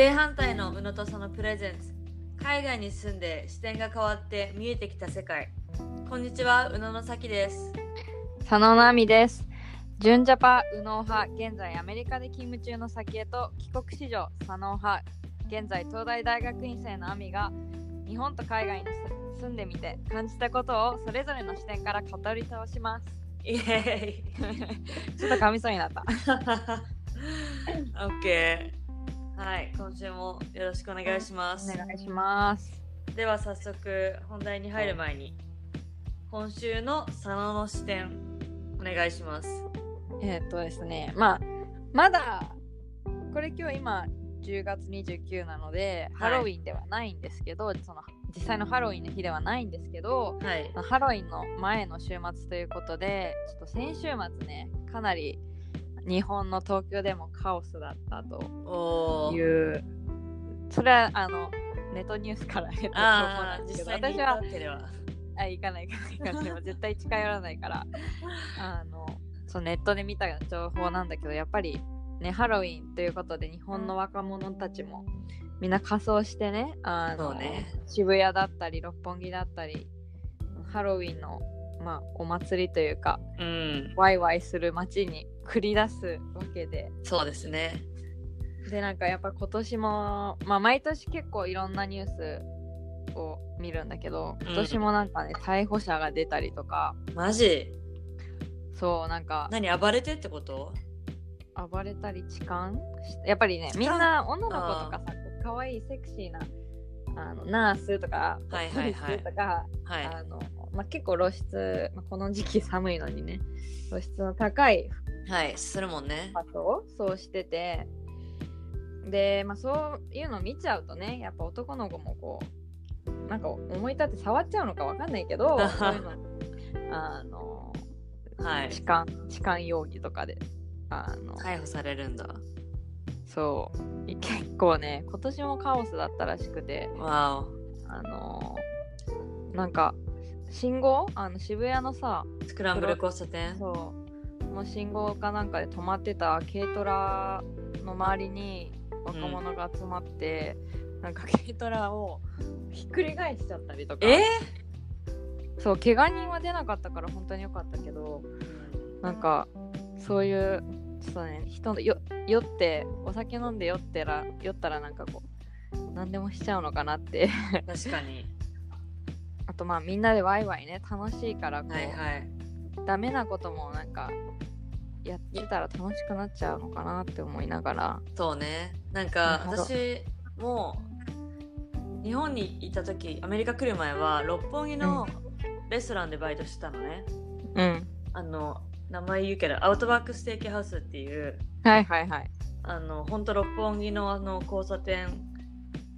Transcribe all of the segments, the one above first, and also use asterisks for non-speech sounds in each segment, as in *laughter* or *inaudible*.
正反対の宇野とそのプレゼンツ海外に住んで視点が変わって見えてきた世界こんにちは宇野の咲です佐野奈美です。純ジャパ右脳派、現在アメリカで勤務中の先へと帰国子女佐野派、現在東大大学院生の亜美が日本と海外に住んでみて感じたことをそれぞれの視点から語り倒します。イエ *laughs* ちょっと噛みそうになった。*laughs* ーイ OK はい今週もよろしくお願いします。お願いします。では早速本題に入る前に今週の佐野の視点お願いします。えーっとですね、まあ、まだ、これ今日今10月29なので、はい。ハロウィンではないんですけど、その実際のハロウィンの日ではないんですけど、はい。ハロウィンの前の週末ということで、ちょっと先週末ね、かなり日本の東京でもカオスだったという、それはあのネットニュースから得た情報なんですけど、私はあ行かない行かない行かない。*laughs* 絶対近寄らないから、あのそうネットで見た情報なんだけど、やっぱりね、ハロウィンということで日本の若者たちもみんな仮装してね、あのね。渋谷だったり六本木だったり、ハロウィンの、まあ、お祭りというか、うん。ワイワイする街に繰り出すわけで、そうですね。で、なんかやっぱ今年も、まあ、毎年結構いろんなニュースを見るんだけど、今年もなんかね、逮捕者が出たりとか、マジ？そう、なんか何暴れてってこと？暴れたり痴漢？やっぱりね、みんな女の子とあかさ、可愛いセクシーなあのナースとか、はいはいはい。とか、はい。あのまあ、結構露出、まあ、この時期寒いのにね *laughs* 露出の高いはいするもんね。パトをそうしててで、まあ、そういうの見ちゃうとねやっぱ男の子もこうなんか思い立って触っちゃうのかわかんないけど *laughs* そういうのあのはい。痴漢痴漢容疑とかであの、逮捕されるんだ。そう。結構ね今年もカオスだったらしくてわあのなんか信号？あの渋谷のさおスクランブル交差点？そう。の信号かなんかで止まってた軽トラの周りに若者が集まって、なんか軽トラをひっくり返しちゃったりとか。えそう怪我人は出なかったから本当によかったけどなんかそういうちょっとね人のよ酔ってお酒飲んで酔ってら酔ったらなんかこう何でもしちゃうのかなって。確かにあとまあみんなでワイワイね楽しいからこう、はいはい。ダメなこともなんかやってたら楽しくなっちゃうのかなって思いながら。そうね。なんか私も日本にいた時アメリカ来る前は六本木のレストランでバイトしてたのね、うん。あの名前言うけどアウトバックステーキハウスっていうはいはいはい。あの本当六本木のあの交差点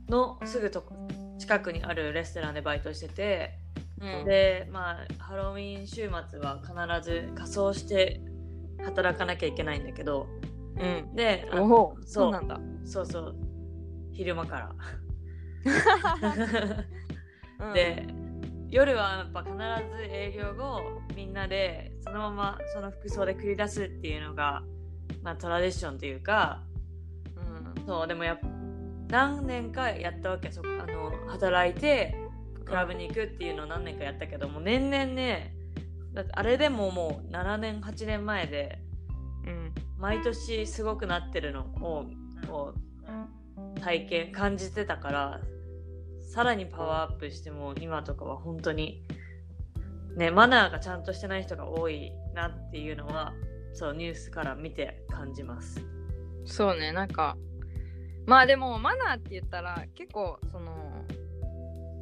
のすぐとこ近くにあるレストランでバイトしてて、うん。でまあハロウィン週末は必ず仮装して働かなきゃいけないんだけどうん。でそう。そうなんだ。そうそう。昼間から。うん。で夜はやっぱ必ず営業後みんなでそのままその服装で繰り出すっていうのが、まあ、トラディションというかうん。そうでもやっ何年かやったわけそこあの働いてクラブに行くっていうのを何年かやったけどもう年々ねだってあれでももう7年8年前でうん毎年すごくなってるのをこう体験感じてたからさらにパワーアップしても今とかは本当にねマナーがちゃんとしてない人が多いなっていうのはそうニュースから見て感じます。そうねなんかまあでもマナーって言ったら結構その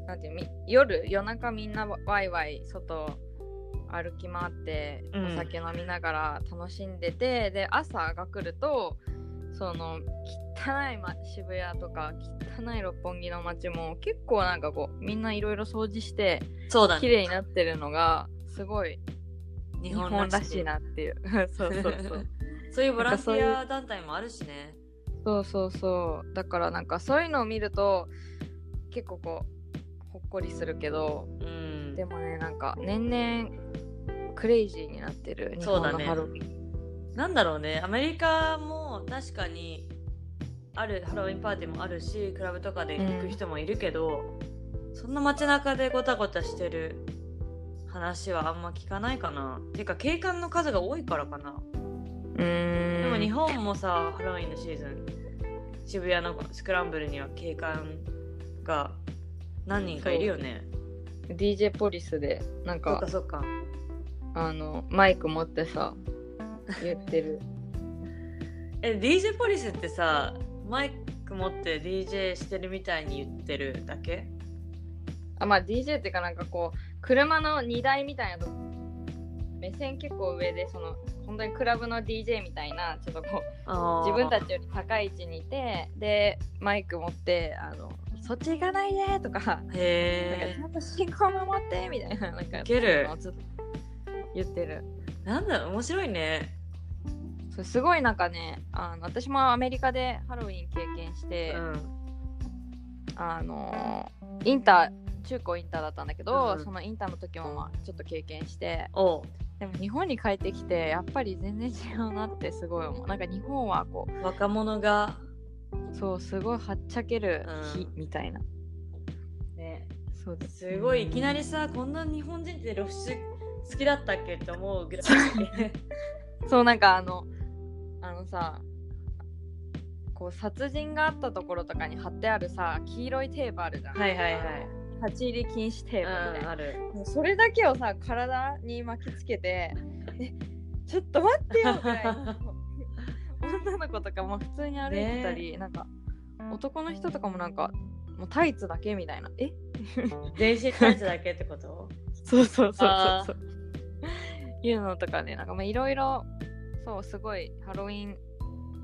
なんていうみ夜夜中みんなワイワイ外歩き回ってうん。お酒飲みながら楽しんでて、で朝が来るとその汚い、ま、渋谷とか汚い六本木の街も結構なんかこうみんないろいろ掃除してそうだね。綺麗になってるのがすごい日日本らしいなっていう。*laughs* そうそうそう。そういうボランティア団体もあるしね。そうそうそう。だからなんかそういうのを見ると結構こうほっこりするけどうん。でもねなんか年々クレイジーになってる日そうだね。本のハロウィン。なんだろうね、アメリカも確かにあるハロウィンパーティーもあるしクラブとかで行く人もいるけど、そんな街中でごたごたしてる話はあんま聞かないかな。ていうか警官の数が多いからかなでも日本もさハロウィンのシーズン渋谷のスクランブルには警官が何人かいるよね。DJ ポリスでなんかかそっか。あのマイク持ってさ言ってる。*laughs* え DJ ポリスってさマイク持って DJ してるみたいに言ってるだけ？あまあ DJ っていうかなんかこう車の荷台みたいなとこ目線結構上でその本当にクラブの DJ みたいなちょっとこう自分たちより高い位置にいてでマイク持ってあのそっち行かないでとかなんかへちゃんと信号守ってみたいななんかウケる。言ってる。えなんだ面白いね。そうすごいなんかねあの私もアメリカでハロウィン経験して、うん。あのインター中高インターだったんだけど、うんそのインターの時もまあちょっと経験してでも日本に帰ってきてやっぱり全然違うなってすごい思う。なんか日本はこ若者がうそうすごいはっちゃける日うん。みたいな、ね。そうですすごいいきなりさこんな日本人って露出好きだったっけって思うぐらい。*laughs* そうなんかあのあのさこう殺人があったところとかに貼ってあるさ黄色いテープあるじゃん。はいはいはい立ち入り禁止テープみたいな。もうそれだけをさ体に巻きつけてえちょっと待ってよぐらいの女の子とかも普通に歩いてたり、なんか男の人とかもなんかもうタイツだけみたいな。え？全身タイツだけってこと？*laughs* そうそうそうあそうそう。いうのとかねなんかまあいろいろそうすごいハロウィン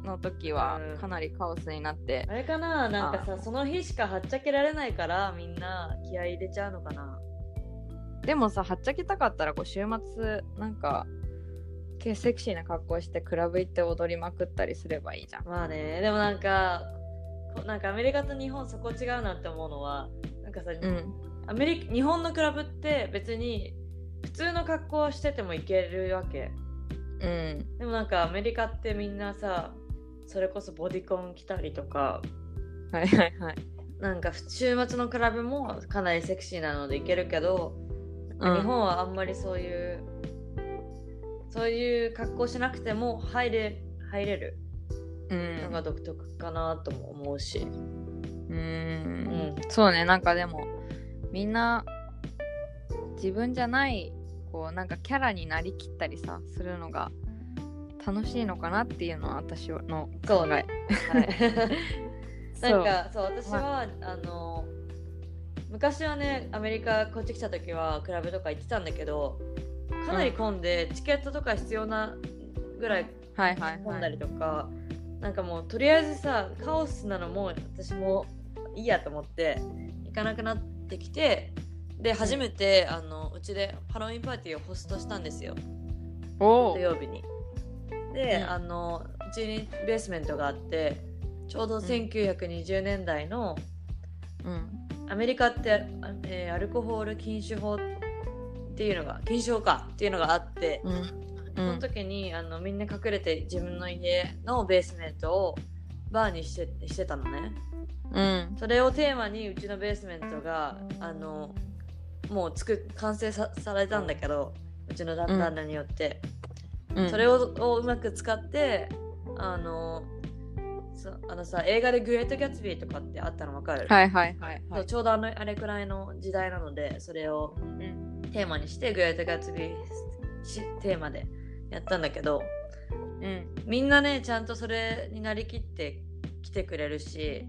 の時はうん。かなりカオスになって、あれかな？なんかさその日しかはっちゃけられないからみんな気合い入れちゃうのかな？でもさはっちゃけたかったらこう週末なんかけセクシーな格好してクラブ行って踊りまくったりすればいいじゃん。まあね。でもなんかこなんかアメリカと日本そこ違うなって思うのはなんかさ、うん。アメリカ日本のクラブって別に普通の格好をしててもいけるわけ。うん。でもなんかアメリカってみんなさそれこそボディコン着たりとかはいはいはい。なんか週末のクラブもかなりセクシーなのでいけるけど、うん。日本はあんまりそういうそういう格好しなくても入れ入れるうん。のが独特かなとも思うし、ううんん。そうねなんかでもみんな自分じゃないこうなんかキャラになりきったりさするのが楽しいのかなっていうのは私のそうねはい。*laughs* なんかそう。私は、あ。の昔はねアメリカこっち来た時はクラブとか行ってたんだけどかなり混んで、チケットとか必要なぐらいはいはいはい。混んだりとか、なんかもうとりあえずさカオスなのも私もいいやと思って行かなくなってきてで初めてあのうちでハロウィンパーティーをホストしたんですよ。お土曜日に。で、うん。あのうちにベースメントがあってちょうど1920年代のうん。アメリカって、あえーアルコホール禁酒法っていうのが禁酒法かっていうのがあって、うん。その時にあのみんな隠れて自分の家のベースメントをバーにしてしてたのね。うん。それをテーマにうちのベースメントがあのもう作っ完成さされたんだけどうちの旦那によって、うんそれををうまく使ってあのそあのさ映画で「グレート・ギャツビー」とかってあったの分かる、はいはい。はいはい。ちょうどあのあれくらいの時代なのでそれをうん。テーマにして「グレート・ギャツビーし」テーマでやったんだけどうん。みんなねちゃんとそれになりきって来てくれるし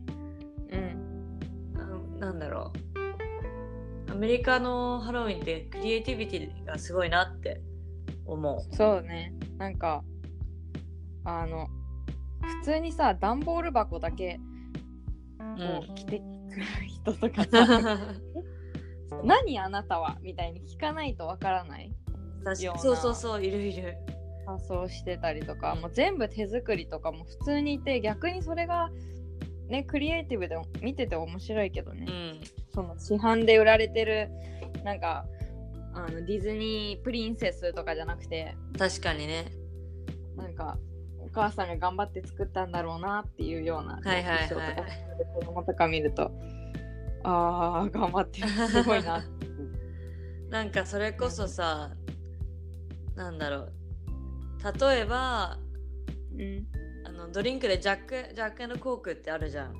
うん。あなんだろう。アメリカのハロウィンってクリエイティビティがすごいなって思う。そうね。なんかあの普通にさ段ボール箱だけを着てくる人とかさ、何あなたはみたいに聞かないとわからない？ような。確かそうそうそういるいる。仮装してたりとか。もう全部手作りとかも普通にいて逆にそれがねクリエイティブで見てて面白いけどね、うん。その市販で売られてるなんかあのディズニープリンセスとかじゃなくて。確かにね。なんかお母さんが頑張って作ったんだろうなっていうようなはいはいはい。衣装とか子供とか見るとああ頑張ってる。*laughs* すごいななんかそれこそさなんだろう。例えばうん。あのドリンクでジャックジャックコークってあるじゃん。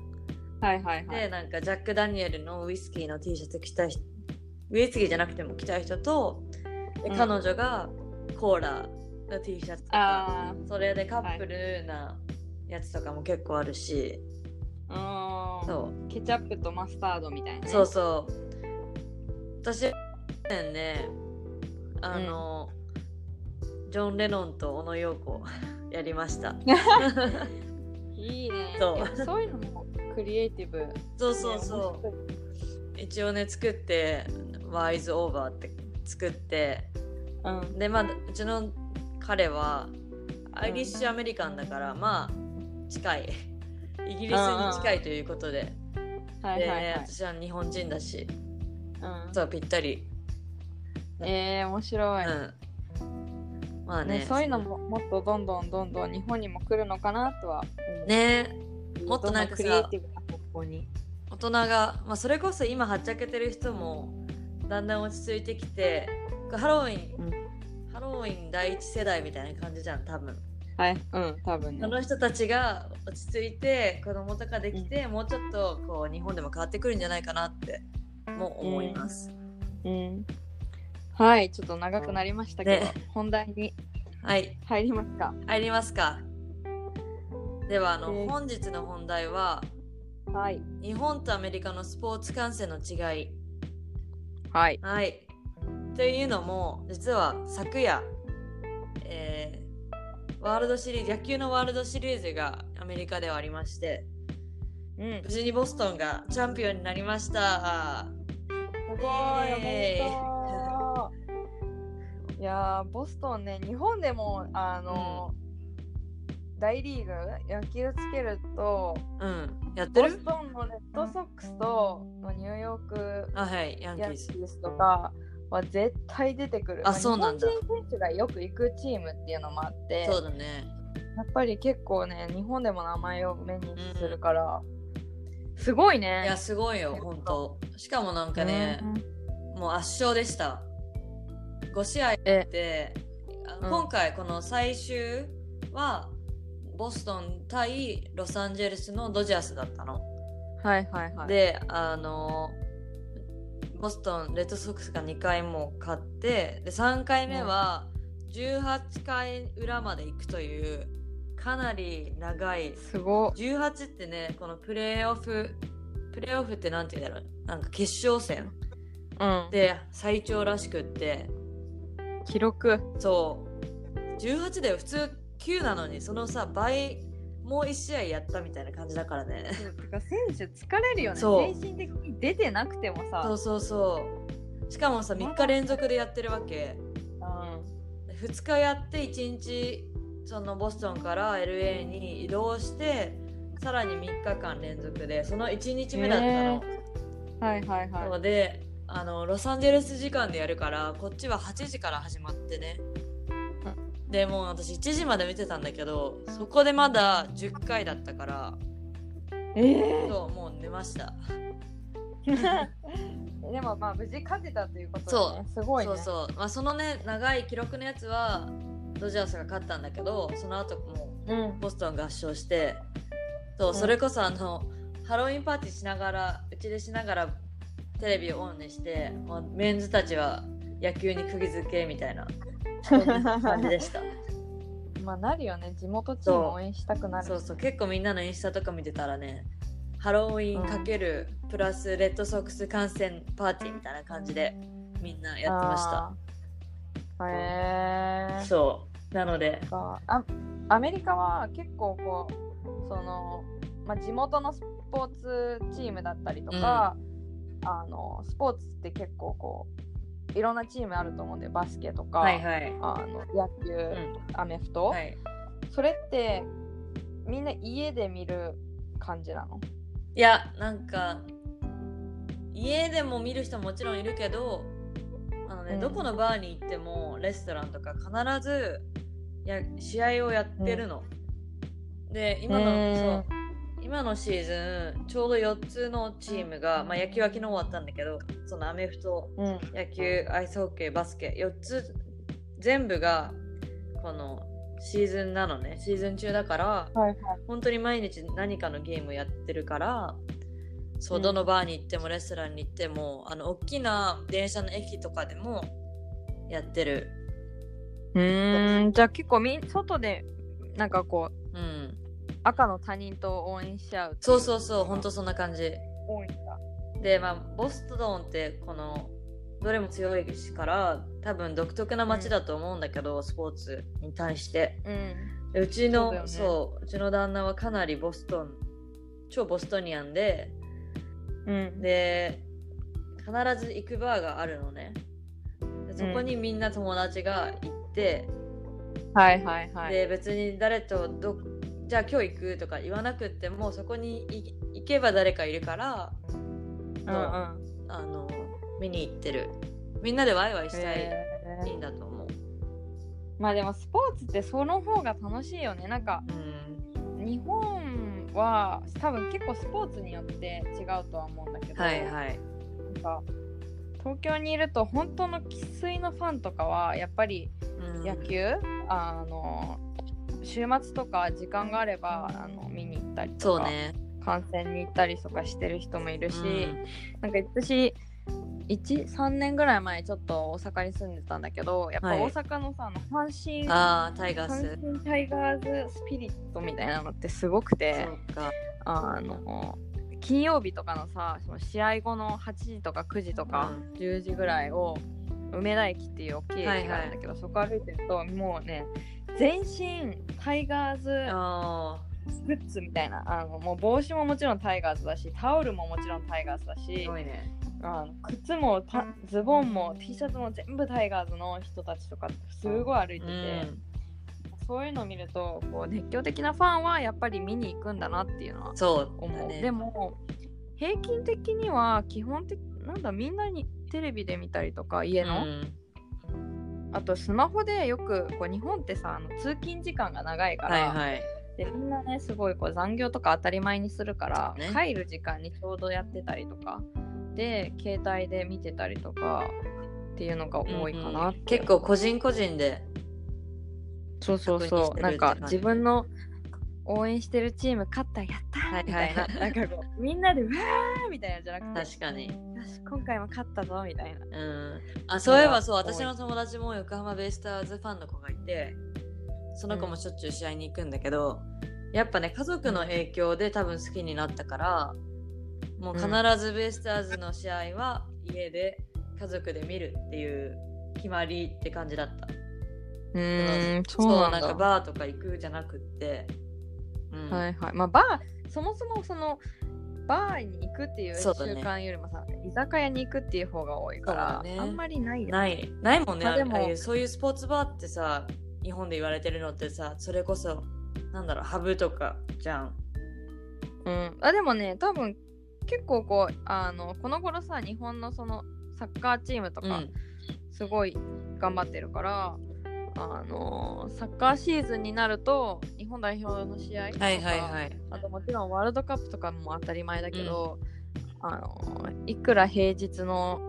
はいはいはい。でなんかジャック・ダニエルのウイスキーの T シャツ着た人ウイスキーじゃなくても着たい人と彼女がコーラの T シャツとかあそれでカップルなやつとかも結構あるし、あうん。そう。ケチャップとマスタードみたいな、ね、そうそう。私ねあの、ジョン・レノンと小野陽子 *laughs* やりました。*laughs* いいね。そう。そういうのもクリエイティブ。そうそうそう。一応ね作って「ワイズ・オーバー」って作ってう、うん、でまあうちの彼はアイリッシュアメリカンだから、まあ近い。イギリスに近いということで、で、はいはいはい、私は日本人だし。うん、そうぴったり、えー、面白い、うん。まあね。ね、そういうのももっとどんどんどんどん日本にも来るのかなとはね。もっとなんかさ大人が、まあ、それこそ今はっちゃけてる人もだんだん落ち着いてきてハロウィン、うん。ハロウィン第一世代みたいな感じじゃん多分。はい。うん多分ね。その人たちが落ち着いて子供とかできて、もうちょっとこう日本でも変わってくるんじゃないかなっても思います、うん。はいちょっと長くなりましたけど、ね。本題にはい。入りますか？入りますか。ではあの、えー。本日の本題ははい。日本とアメリカのスポーツ観戦の違いはい。はい。というのも、実は昨夜、えーワールドシリーズ、野球のワールドシリーズがアメリカではありまして、うん。無事にボストンがチャンピオンになりました。すごいおめでとう。いやーボストンね日本でもあの、大リーグ野球つけるとうん。やってボるストンのレッドソックスとのニューヨークあ、はい、ヤンキース。とかは絶対出てくる。あそうなんだ日本人選手がよく行くチームっていうのもあって、そうだね。やっぱり結構ね、日本でも名前を目にするから、すごいね。いや、すごいよ、本当しかもなんかね、もう圧勝でした。5試合えで、あうん今回この最終は、ボストン対ロサンゼルスのドジャースだったの。はいはいはい。であのボストンレッドソックスが2回も勝ってで3回目は18回裏まで行くというかなり長いすご18ってねこのプレーオフプレーオフってなんて言うんだろうなんか決勝戦うん。で最長らしくって記録。そう18で普通9なのにそのさ倍もう1試合やったみたいな感じだからね。てか選手疲れるよね。精神的に出てなくてもさ。そうそうそう。しかもさ3日連続でやってるわけ。うん。2日やって1日そのボストンから LA に移動してさらに3日間連続でその1日目だったの、はいはいはい。のであのロサンゼルス時間でやるからこっちは8時から始まってねでもう私1時まで見てたんだけどそこでまだ10回だったからええそうもう寝ました。*laughs* でもまあ無事勝てたということで、ね、すごいね。そうそう、まあ、そのね長い記録のやつはドジャースが勝ったんだけどその後もうん。ボストンが圧勝してそう、うん。それこそあのハロウィンパーティーしながらうちでしながらテレビをオンにしてもうメンズたちは野球に釘付けみたいなそんな感じでした。*laughs* まあなるよね。地元チーム応援したくなる。そう。そう結構みんなのインスタとか見てたらねハロウィンかけるプラスレッドソックス観戦パーティーみたいな感じでみんなやってました。た。へえそう。なので。か。あアメリカは結構こうその、まあ、地元のスポーツチームだったりとか、あのスポーツって結構こういろんなチームあると思うんでバスケとか、はいはい。あの野球、うん。アメフト、はい。それってみんな家で見る感じなの？いやなんか家でも見る人ももちろんいるけどあのね、うん。どこのバーに行ってもレストランとか必ずや試合をやってるの、で今の、そう今のシーズンちょうど4つのチームが、まあ、野球は昨日終わったんだけどそのアメフトうん。野球アイスホッケーバスケ4つ全部がこのシーズンなのね。シーズン中だからはいはい。本当に毎日何かのゲームをやってるからそう、うん。どのバーに行ってもレストランに行ってもあの大きな電車の駅とかでもやってる。うーんじゃあ結構みん外でなんかこううん赤の他人と応援し合うそうそうそう本当そんな感じ。多いんだ。でまあボストンってこのどれも強いしから多分独特な街だと思うんだけど、スポーツに対して。うん。でうちのそうだそう,、うちの旦那はかなりボストン超ボストニアンでうん。で必ず行くバーがあるのね。でそこにみんな友達が行って、はいはいはい。で別に誰とどじゃあ今日行くとか言わなくってもそこにい行けば誰かいるからうんうん。あの見に行ってる。みんなでワイワイしたい、へー。いいんだと思う。まあでもスポーツってその方が楽しいよね。なんかうん。日本は多分結構スポーツによって違うとは思うんだけど、はいはい。なんか東京にいると本当の生粋のファンとかはやっぱりうん。野球、あの週末とか時間があればあの見に行ったりとか、そうね。観戦に行ったりとかしてる人もいるし、うん。なんか私13年ぐらい前ちょっと大阪に住んでたんだけどやっぱはい。大阪のさ、あの阪神ああタイガース。阪神タイガーズスピリットみたいなのってすごくてそうか。あの金曜日とかのさその試合後の8時とか9時とか10時ぐらいを梅田駅っていう大きい駅があるんだけど、そこ歩いてるともうね全身タイガーズあグッズみたいな。あのもう帽子ももちろんタイガーズだしタオルももちろんタイガーズだーすしごいね。あの靴もパズボンも T シャツも全部タイガーズの人たちとかすごい歩いてて、うん。そういうのを見るとこう熱狂的なファンはやっぱり見に行くんだなっていうのはそう思う、だねでも平均的には基本的なんだみんなにテレビで見たりとか家の、うんあとスマホでよくこう日本ってさあの通勤時間が長いから、はいはい。でみんなねすごいこう残業とか当たり前にするから、ね。帰る時間にちょうどやってたりとかで携帯で見てたりとかっていうのが多いかなって、うん結構個人個人でそうそうそう。なんか自分の応援してるチーム勝ったやったみたいな、はい。な。んかこう *laughs* みんなでうわーみたいなじゃなくて確かに。よし今回も勝ったぞみたいな。うん。あそういえばそう私の友達も横浜ベイスターズファンの子がいてその子もしょっちゅう試合に行くんだけど、やっぱね家族の影響で多分好きになったからもう必ずベイスターズの試合は家で家族で見るっていう決まりって感じだった。うーんそそうなんかバーとか行くじゃなくって、うん。はいはい。まあバーそもそもそのバーに行くっていう習慣よりもさ、居酒屋に行くっていう方が多いから、ね。あんまりないよね。ない。ないもんね、まあでもそういうスポーツバーってさ日本で言われてるのってさそれこそなんだろうハブとかじゃん。うん、あでもね多分結構こうあのこの頃さ日本のそのサッカーチームとかうん。すごい頑張ってるから、あのサッカーシーズンになると日本代表の試合とか、はいはいはい。あともちろんワールドカップとかも当たり前だけど、あのいくら平日の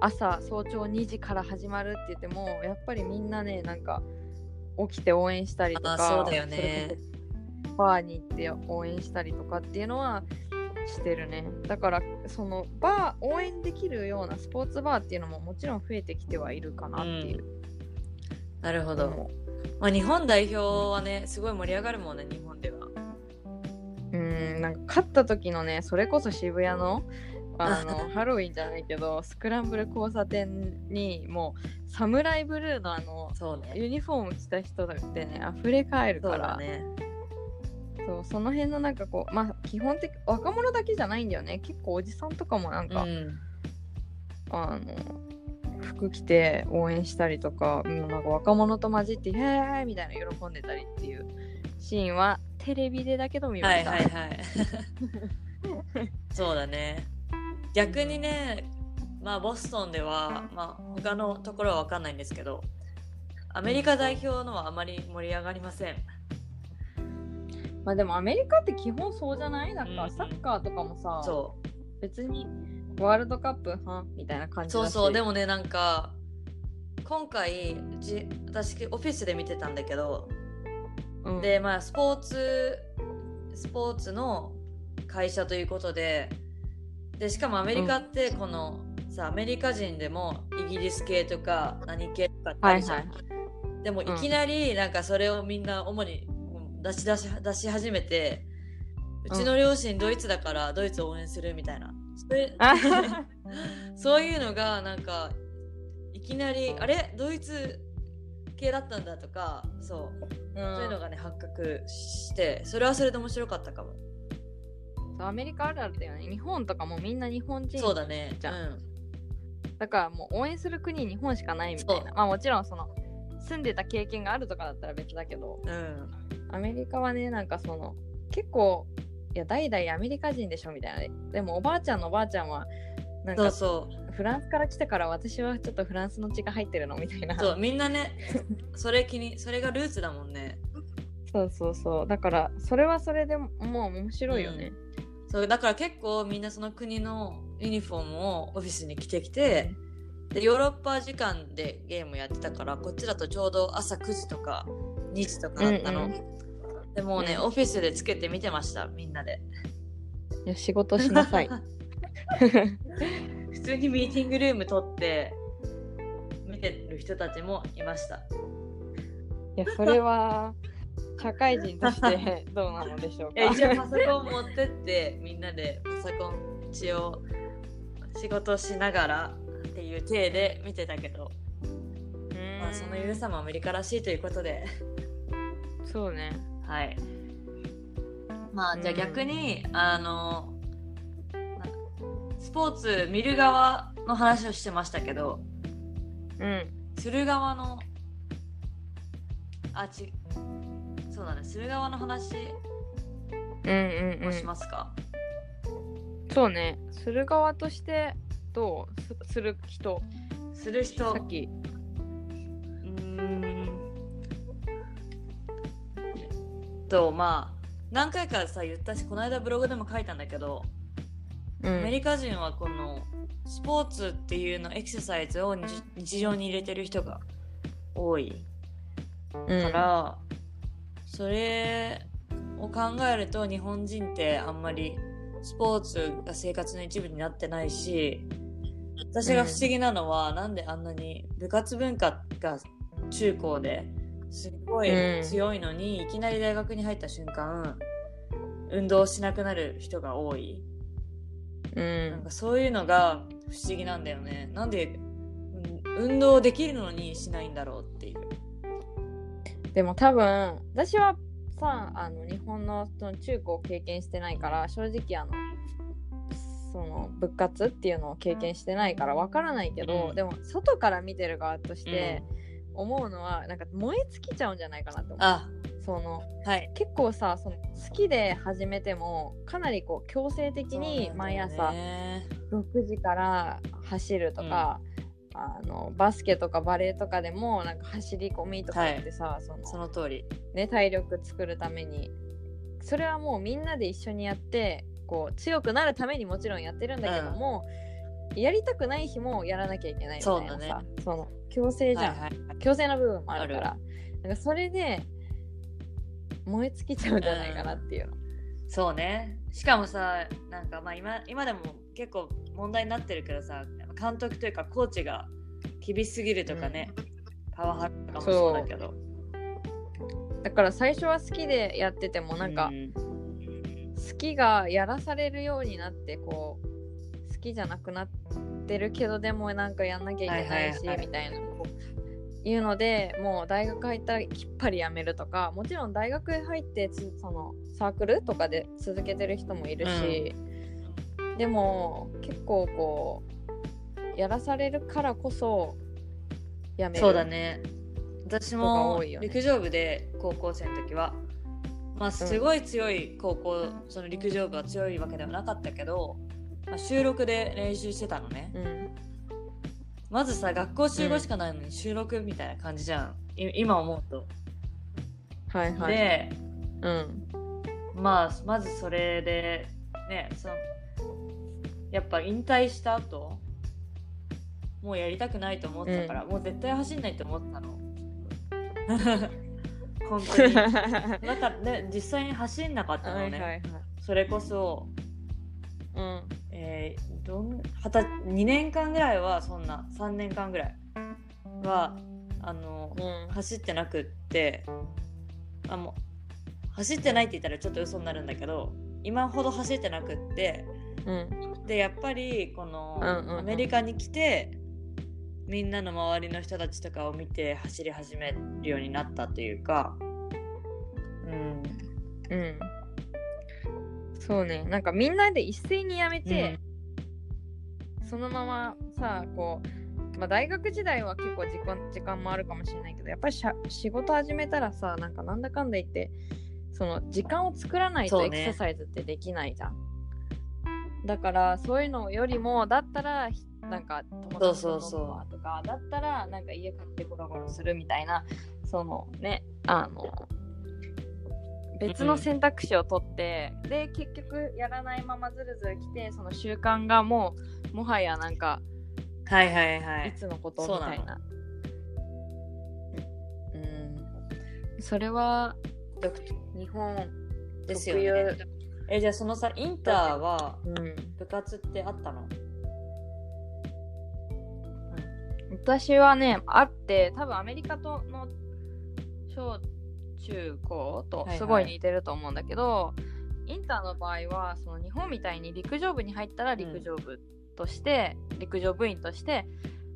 朝早朝2時から始まるって言ってもやっぱりみんなねなんか起きて応援したりとかあそうだよね。バーに行って応援したりとかっていうのはしてるね。だからそのバー応援できるようなスポーツバーっていうのももちろん増えてきてはいるかなっていう、なるほど、思まあ、日本代表はねすごい盛り上がるもんね日本では。ううんなんか勝った時のねそれこそ渋谷のあのハロウィンじゃないけどスクランブル交差点にもうサムライブルーのあのね。ユニフォーム着た人だってね溢れ返るから。だね。そうその辺のなんかこうまあ基本的若者だけじゃないんだよね。結構おじさんとかもなんか、うん。あの服着て応援したりとか,、うん、なんか若者と混じって「イエーイ!」みたいな喜んでたりっていうシーンはテレビでだけど見ました、はいはいはい。*laughs* そうだね。逆にねまあボストンでは、まあ、他のところは分かんないんですけどアメリカ代表のはあまり盛り上がりません。まあでもアメリカって基本そうじゃない？なんうん。かサッカーとかもさ、そう。別にワールドカップはみたいな感じそうそうでもねなんか今回うち私オフィスで見てたんだけど、うん、でまあスポーツスポーツの会社ということででしかもアメリカってこの、さアメリカ人でもイギリス系とか何系とかってあるじゃん、はいはい。でもいきなりなんかそれをみんな主に出し出し出し始めてうちの両親ドイツだからドイツを応援するみたいな *laughs* そういうのがなんかいきなりあれ？ドイツ系だったんだとかそう。そういうのがね発覚してそれはそれで面白かったかも。そうアメリカあるあるだよね。日本とかもみんな日本人そうだね。じゃんうん。だからもう応援する国日本しかないみたいな。まあもちろんその住んでた経験があるとかだったら別だけど。うん。アメリカはねなんかその結構いや代々アメリカ人でしょみたいなね。でもおばあちゃんのおばあちゃんはなんかそうフランスから来たから私はちょっとフランスの血が入ってるのみたいな。そうみんなねそれ気にそれがルーツだもんね。そうそうそう。だからそれはそれでもう面白いよね、そうだから結構みんなその国のユニフォームをオフィスに着てきてでヨーロッパ時間でゲームやってたからこっちだとちょうど朝9時とか2時とかだったの、うんでもうね、うんオフィスでつけて見てましたみんなで。いや仕事しなさい。*laughs* 普通にミーティングルーム取って見てる人たちもいました。いやそれは社会人としてどうなのでしょうか。一応パソコン持ってってみんなでパソコン一応仕事しながらっていう体で見てたけど、うん。まあ、そのゆるさもアメリカらしいということで。そうねはい。まあじゃあ逆に、あのなスポーツ見る側の話をしてましたけどうん。する側のあちそうだねする側の話うんうんうをしんますか、そうね。する側としてどう？すする人。する人。さっき。うーんとまあ何回かさ言ったしこの間ブログでも書いたんだけど、うん。アメリカ人はこのスポーツっていうのエクササイズを日日常に入れてる人が多いうんから、それを考えると日本人ってあんまりスポーツが生活の一部になってないし私が不思議なのは、なんであんなに部活文化が中高ですごい強いのに、いきなり大学に入った瞬間運動しなくなる人が多い、うなんんかそういうのが不思議なんだよね。なんでうん運動できるのにしないんだろうっていう。でも多分私はさあの日本のその中高を経験してないから正直あのその部活っていうのを経験してないからわからないけど、うん。でも外から見てる側として思うのは、なんか燃え尽きちゃうんじゃないかなと思う。あ。そのはい。結構さその好きで始めてもかなりこう強制的に毎朝6時から走るとか、あのバスケとかバレーとかでもなんか走り込みとかってさ、そのその通り。ね、体力作るために。それはもうみんなで一緒にやってこう強くなるためにもちろんやってるんだけども、やりたくない日もやらなきゃいけないみたいなさそね。その強制じゃん、はいはい強制な部分もあるから。なんかそれで燃え尽きちゃうんじゃないかなっていうの、そうね。しかもさなんかまあ今今でも結構問題になってるけどさ監督というかコーチが厳しすぎるとかね、パワハラとかもそうだけど。だから最初は好きでやっててもなんか、う好きがやらされるようになってこう好きじゃなくなってるけどでもなんかやんなきゃいけないし、はいはいはい。みたいないうのでもう大学入ったらきっぱりやめるとかもちろん大学へ入ってつそのサークルとかで続けてる人もいるし、でも結構こうやらされるからこそやめるそうだね。私も陸上部で高校生の時はまあすごい強い高校、その陸上部は強いわけではなかったけど、まあ、収録で練習してたのね、うん。まずさ学校集合しかないのに収録みたいな感じじゃん、い今思うと、はいはい。でうん。まあまずそれでねそのやっぱ引退した後もうやりたくないと思ってたから、もう絶対走んないと思ってたの。*laughs* 本当に。だからね実際に走んなかったのね、はいはいはい。それこそうん。えー、どんはた2年間ぐらいはそんな3年間ぐらいはあの、うん。走ってなくってあもう走ってないって言ったらちょっと嘘になるんだけど今ほど走ってなくってうん。でやっぱりこの、アメリカに来てみんなの周りの人たちとかを見て走り始めるようになったというかうん。うんそうね。なんかみんなで一斉に辞めて、そのままさこう、まあ、大学時代は結構時間時間もあるかもしれないけどやっぱりしゃ仕事始めたらさなんかなんだかんだ言ってその時間を作らないとエクササイズってできないじゃん、だからそういうのよりもだったらひなんか友達ととかだったらなんか家買ってゴロゴロするみたいなそのねあの別の選択肢を取って、で結局やらないままずるずる来てその習慣がもうもはやなんかはいはいはい。いつのことみたいな。うん、それは日本ですよね。えじゃあそのさインターはうん、部活ってあったの？私はねあって多分アメリカとの小中高とすごい似てると思うんだけど、インターの場合はその日本みたいに陸上部に入ったら陸上部として、陸上部員として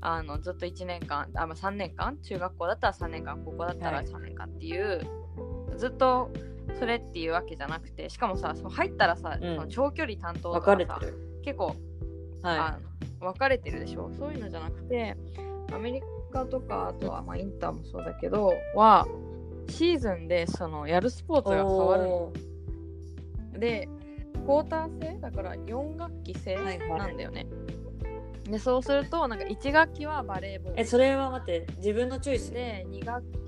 あのずっと1年間あ、まあ、3年間？中学校だったら3年間高校だったらはい。3年間っていう、ずっとそれっていうわけじゃなくてしかもさそう入ったらさ、うん。その長距離担当と分かさかれてる。結構はあの分かれてるでしょ？そういうのじゃなくてアメリカとかあとはまあインターもそうだけどはシーズンでそのやるスポーツいが変わるの。でクォーター制？だから4学期制はいはい。なんだよね、でそうするとなんか1学期はバレーボール。えそれは待って。自分のチョイス。で2学期。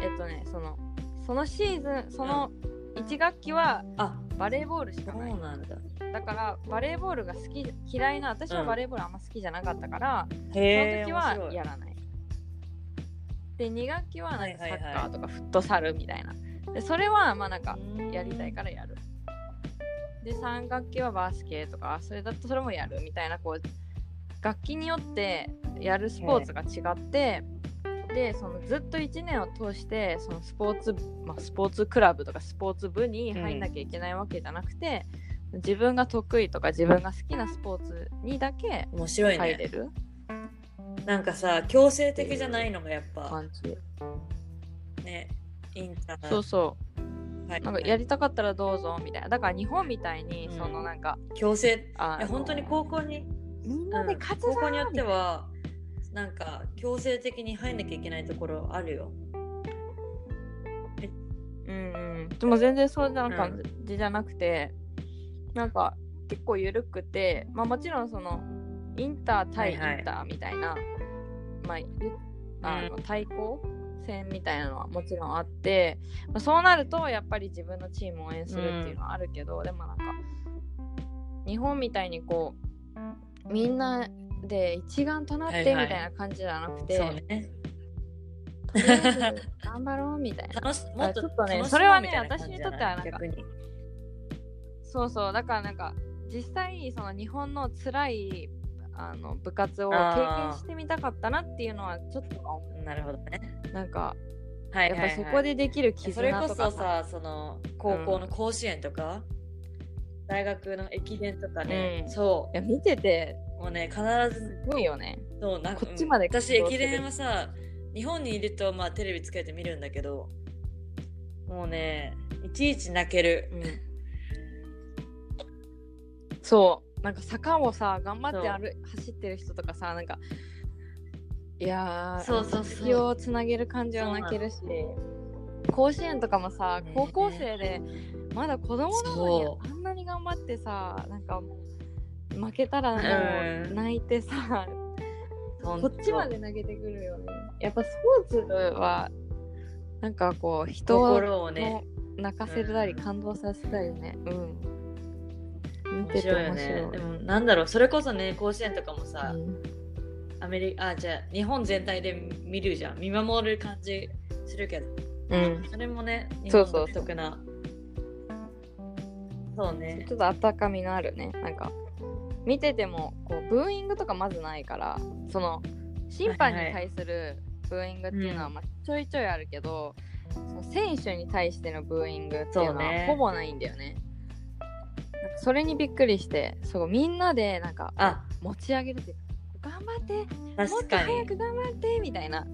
えっとねそのそのシーズンその1学期はあ。バレーボールしそうかない。なんだ。だからバレーボールが好き嫌いな私はうん。バレーボールあんま好きじゃなかったから、へえその時はやらない。で2学期はなんかサッカーとかフットサルみたいな。でそれはまあなんかやりたいからやる。で3学期はバスケとかそれだとそれもやるみたいなこう楽器によってやるスポーツが違って、でそのずっと1年を通してそのスポーツ、まあ、スポーツクラブとかスポーツ部に入んなきゃいけないわけじゃなくて、自分が得意とか自分が好きなスポーツにだけ面白いね入れるなんかさ強制的じゃないのがやっぱ感じ。ねインターそうそう。はいなんかやりたかったらどうぞみたいな。だから日本みたいにうんそのなんか、強制あのいや本当に高校にみんなで勝つぞうん高校によってはなんか強制的に入んなきゃいけないところあるようんうん。でも全然そうじゃな感じじゃなくて、なんか結構緩くて、まあもちろんそのインター対インはい。はいターみたいな、まあゆあの対抗戦みたいなのはもちろんあって、まあ、そうなるとやっぱり自分のチームを応援するっていうのはあるけど、でもなんか日本みたいにこうみんなで一丸となってみたいな感じじゃなくて、そうね。とりあえず *laughs* 頑張ろうみたいな。もっとちょっとねそれはね私にとってはなんかそうそうだからなんか実際その日本の辛いあの部活を経験してみたかったなっていうのはちょっと思なるほどね。うなんかはいはい、やっぱはい、そこでできるそれ絆ことそかささその高校の甲子園とか、大学の駅伝とかね、うん。そいや見ててうもうね必ずすごいよね。そうなんかこっちまでうん。私駅伝はさ日本にいるとまあテレビつけて見るんだけどもうねいちいち泣ける。うん。そうなんか坂をさ頑張って歩走ってる人とかさなんかいやーそうそうそう。気をつなげる感じは泣けるし甲子園とかもさね高校生でまだ子供なのそにあんなに頑張ってさなんか負けたらもううん。泣いてさ、ほんことっちまで投げてくるよね。やっぱスポーツはなんかこう人をね。泣かせたりうん。感動させたりね。うん見面てて白いよ面白い。ねでもなんだろうそれこそね甲子園とかもさ、うん。アメリカあじゃあ日本全体で見るじゃん。見守る感じするけど。うん。それもね日そうそう。本独特な。そうね。ちょっと温かみのあるね。なんか見ててもこうブーイングとかまずないからその審判に対するブーイングっていうのはうん。まあちょいちょいあるけど、その選手に対してのブーイングっていうのはほぼないんだよね。なんかそれにびっくりしてそうみんなでなんかあ。持ち上げるっていうか頑張ってもっと早く頑張ってみたいな。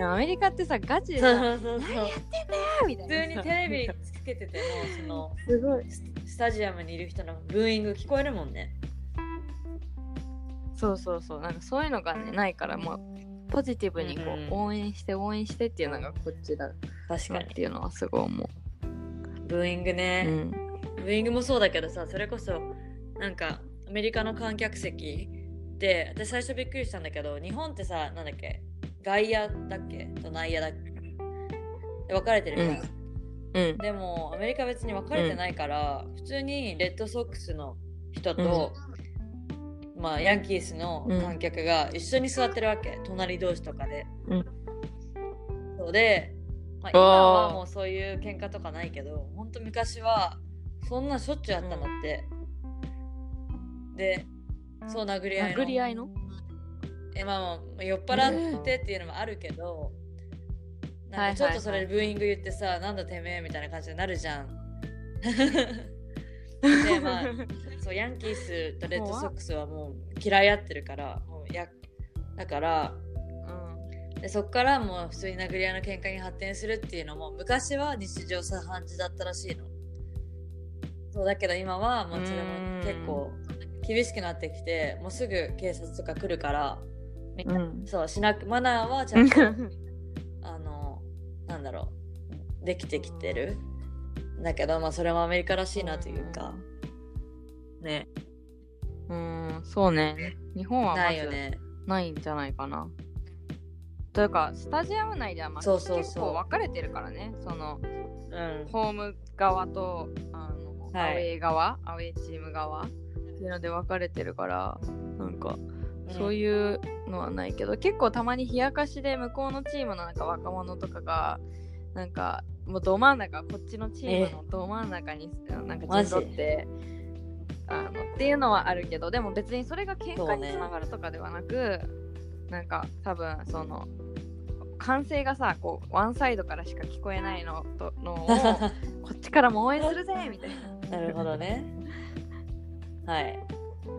アメリカってさガチでそうさそうそうそう。みたい普通になテレビつけててもそのすごい。ススタジアムにいる人のブーイング聞こえるもんね。そうそうそう。なんかそういうのがねないからもうポジティブにこう、うんうん。応援して応援してっていうのがこっちだなっ確かにていうのはすごい思ブーイングう。ね、うんブーイングもそうだけどさそれこそなんかアメリカの観客席で私最初びっくりしたんだけど日本ってさなんだっけ外野だっけと内野だっけで分かれてるじゃん、うん。でもアメリカ別に分かれてないから、普通にレッドソックスの人と、まあヤンキースの観客が一緒に座ってるわけ。隣同士とかで、うん。そうで、まあ、今はもうそういう喧嘩とかないけど本当昔はそんなしょっちゅうあったんだって、でそう殴り合いの。殴り合いの？えまあまあ酔っ払ってっていうのもあるけど、なんかちょっとそれでブーイング言ってさ、なんだてめえみたいな感じになるじゃん。*laughs* でまあそうヤンキースとレッドソックスはもう嫌い合ってるからもうやだからでそっからもう普通に殴り合いの喧嘩に発展するっていうのも昔は日常茶飯事だったらしいの。そうだけど今はもうそれも結構厳しくなってきてもうすぐ警察とか来るからみんなうん。そうしなくマナーはちゃんと *laughs* あのなんだろうできてきてる。だけどまあそれもアメリカらしいなというかね。うんそうね。日本はまずないよね。ないんじゃないかな。というかスタジアム内ではまあそうそうそう。結構分かれてるからね。そのうん。ホーム側とあの、はい。アウェー側アウェーチーム側っていうので分かれてるからなんかそういうのはないけど、結構たまに冷やかしで向こうのチームのなんか若者とかがなんかもうど真ん中こっちのチームのど真ん中になんか陣取ってあのっていうのはあるけどでも別にそれが喧嘩につながるとかではなく、なんか多分その歓声がさこうワンサイドからしか聞こえないのとのを *laughs* こっちからも応援するぜみたいなるほどね。はい。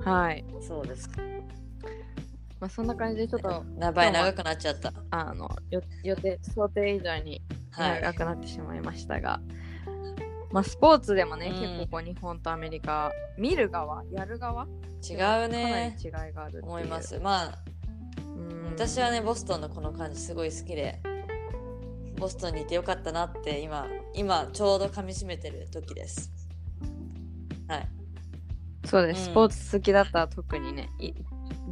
なはい、そうです。まあ、そんな感じでちょっと長くなっちゃった。あのよ予定想定以上にはい。長くなってしまいましたが、まあスポーツでもね、うん。結構こう日本とアメリカ見る側やる側違うかなりね違いがある思います。まあうん。私はねボストンのこの感じすごい好きでボストンにいてよかったなって今今ちょうど噛み締めてる時ですはい。そうです、うん。スポーツ好きだったら特にねい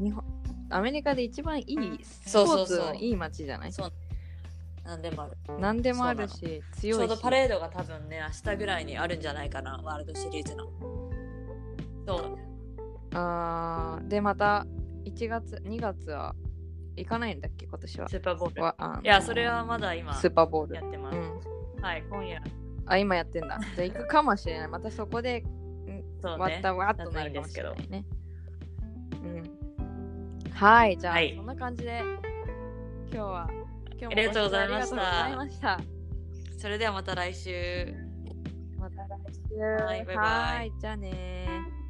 日本アメリカで一番いいスポーそうそう。そうツのいい街じゃない？そう。なんでもある。何でもあるし強いし。ちょうどパレードが多分ね明日ぐらいにあるんじゃないかなワールドシリーズの。そう。あーでまた1月2月は行かないんだっけ今年は？スーパーボール。わあのいやそれはまだ今スーパーボール。やってます、うん。はい今夜。あ今やってんだ。じゃあ行くかもしれない。またそこでそうねまたわっとなるかもしれないね。うん。はい、じゃあ、はいそんな感じで、今日は、今日もありがとうございました。それではまた来週また来週。はいバイバイはいじゃあねー。